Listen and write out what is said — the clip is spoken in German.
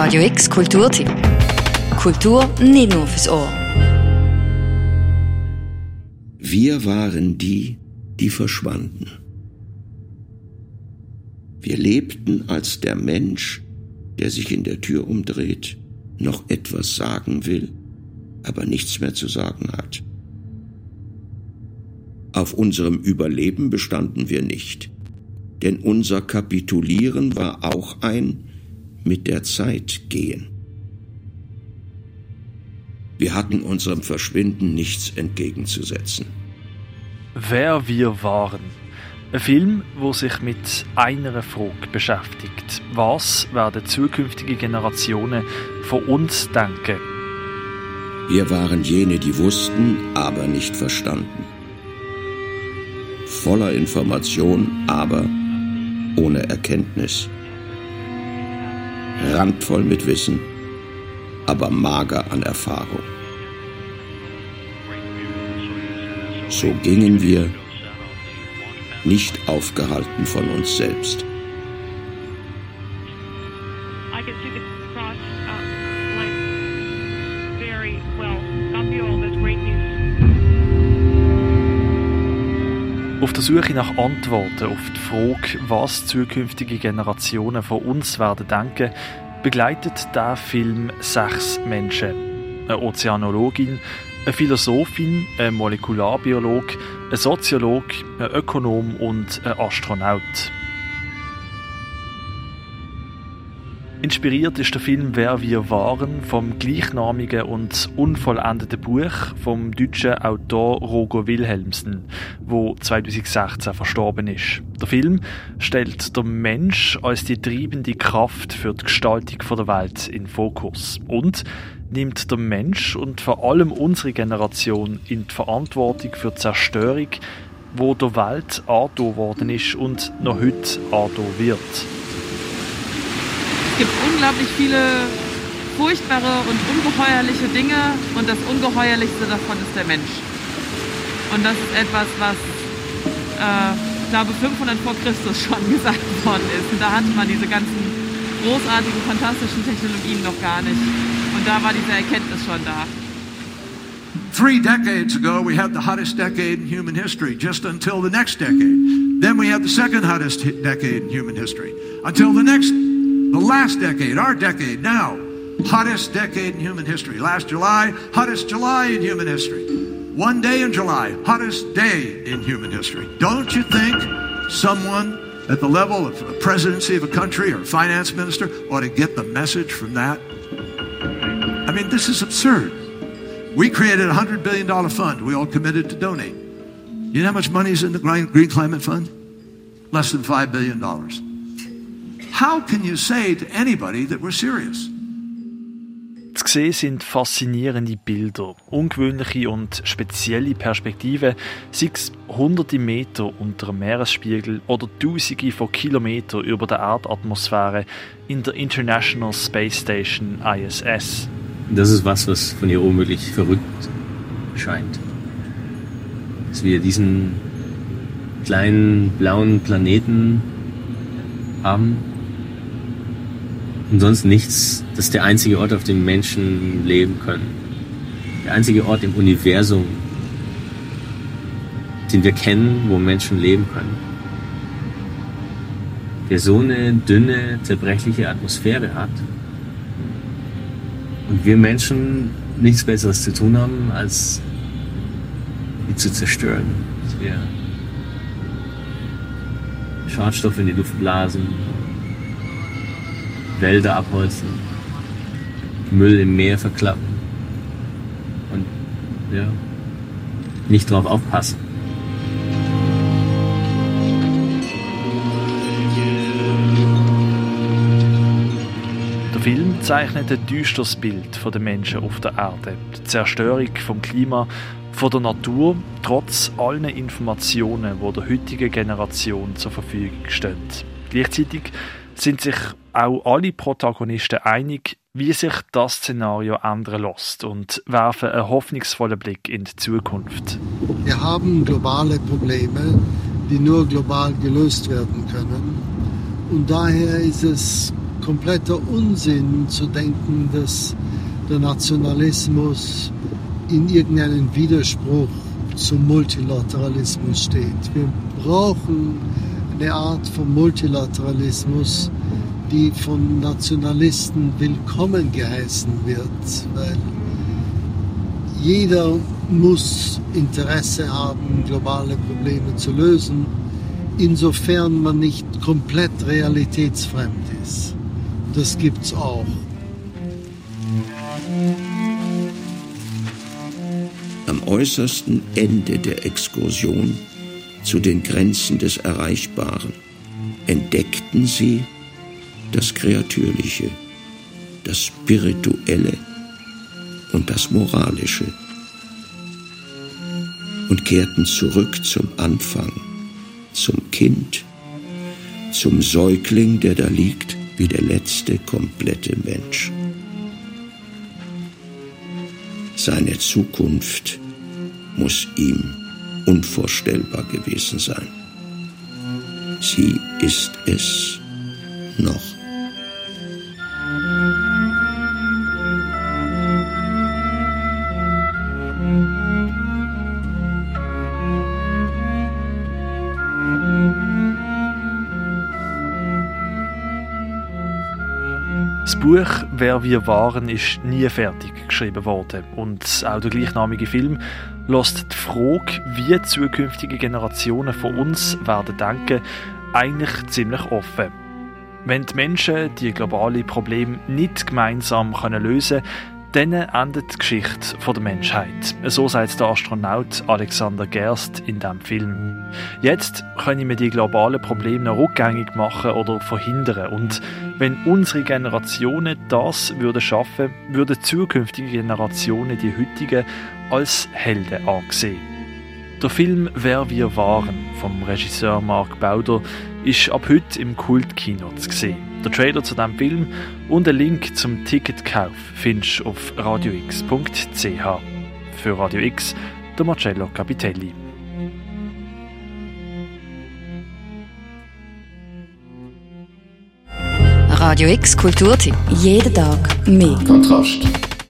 Radio X Kulturtipp. Kultur nicht nur fürs Ohr. Wir waren die, die verschwanden. Wir lebten als der Mensch, der sich in der Tür umdreht, noch etwas sagen will, aber nichts mehr zu sagen hat. Auf unserem Überleben bestanden wir nicht, denn unser Kapitulieren war auch ein mit der Zeit gehen. Wir hatten unserem Verschwinden nichts entgegenzusetzen. Wer wir waren. Ein Film, wo sich mit einer Frage beschäftigt. Was werden zukünftige Generationen von uns denken? Wir waren jene, die wussten, aber nicht verstanden. Voller Information, aber ohne Erkenntnis randvoll mit Wissen, aber mager an Erfahrung. So gingen wir, nicht aufgehalten von uns selbst. Suche nach Antworten auf die Frage, was zukünftige Generationen von uns werden denken, begleitet der Film sechs Menschen. Eine Ozeanologin, eine Philosophin, ein Molekularbiolog, ein Soziolog, ein Ökonom und ein Astronaut. Inspiriert ist der Film Wer wir waren vom gleichnamigen und unvollendeten Buch vom deutschen Autor Roger Wilhelmsen, wo 2016 verstorben ist. Der Film stellt der Mensch als die treibende Kraft für die Gestaltung der Welt in Fokus und nimmt der Mensch und vor allem unsere Generation in die Verantwortung für die Zerstörung, wo der Welt angetan worden ist und noch heute angetan wird gibt unglaublich viele furchtbare und ungeheuerliche Dinge und das Ungeheuerlichste davon ist der Mensch. Und das ist etwas, was, äh, ich glaube, 500 vor Christus schon gesagt worden ist. Und da hatte man diese ganzen großartigen, fantastischen Technologien noch gar nicht. Und da war diese Erkenntnis schon da. Three decades ago, we had the hottest decade in human history, just until the next decade. Then we had the second hottest decade in human history, until the next The last decade, our decade now, hottest decade in human history. Last July, hottest July in human history. One day in July, hottest day in human history. Don't you think someone at the level of the presidency of a country or a finance minister ought to get the message from that? I mean, this is absurd. We created a $100 billion fund. We all committed to donate. You know how much money is in the Green Climate Fund? Less than $5 billion. How can you say to anybody that we're serious? Zu sehen sind faszinierende Bilder, ungewöhnliche und spezielle Perspektiven, sei es hunderte Meter unter dem Meeresspiegel oder tausende von Kilometern über der Erdatmosphäre in der International Space Station ISS. Das ist was, was von ihr unmöglich verrückt scheint. Dass wir diesen kleinen blauen Planeten haben, und sonst nichts. Das ist der einzige Ort, auf dem Menschen leben können. Der einzige Ort im Universum, den wir kennen, wo Menschen leben können. Der so eine dünne, zerbrechliche Atmosphäre hat. Und wir Menschen nichts Besseres zu tun haben, als die zu zerstören. Dass wir Schadstoffe in die Luft blasen, Wälder abholzen, Müll im Meer verklappen und ja, nicht drauf aufpassen. Der Film zeichnet ein düsteres Bild von den Menschen auf der Erde, die Zerstörung vom Klima, von der Natur, trotz allen Informationen, die der heutigen Generation zur Verfügung stehen. Gleichzeitig sind sich auch alle Protagonisten einig, wie sich das Szenario ändern lässt und werfen einen hoffnungsvollen Blick in die Zukunft. Wir haben globale Probleme, die nur global gelöst werden können. Und daher ist es kompletter Unsinn zu denken, dass der Nationalismus in irgendeinem Widerspruch zum Multilateralismus steht. Wir brauchen eine Art von Multilateralismus, die von Nationalisten willkommen geheißen wird, weil jeder muss Interesse haben, globale Probleme zu lösen, insofern man nicht komplett realitätsfremd ist. Das gibt's auch. Am äußersten Ende der Exkursion zu den Grenzen des Erreichbaren entdeckten sie das Kreatürliche, das Spirituelle und das Moralische und kehrten zurück zum Anfang, zum Kind, zum Säugling, der da liegt wie der letzte komplette Mensch. Seine Zukunft muss ihm unvorstellbar gewesen sein. Sie ist es noch. Buch Wer wir waren ist nie fertig geschrieben worden und auch der gleichnamige Film lässt die Frage, wie zukünftige Generationen von uns werden denken, eigentlich ziemlich offen. Wenn die Menschen die globalen Probleme nicht gemeinsam lösen können, dann endet die Geschichte der Menschheit. So sagt der Astronaut Alexander Gerst in diesem Film. Jetzt können wir die globalen Probleme noch rückgängig machen oder verhindern. Und wenn unsere Generationen das würden schaffen, würden zukünftige Generationen die heutigen als Helden angesehen. Der Film Wer wir waren vom Regisseur Mark Bauder ist ab heute im Kultkino zu sehen. Der Trailer zu diesem Film und ein Link zum Ticketkauf findest du auf radiox.ch. Für Radio X, der Marcello Capitelli. Radio X Kulturtipp. Jeden Tag mehr. Kontrast.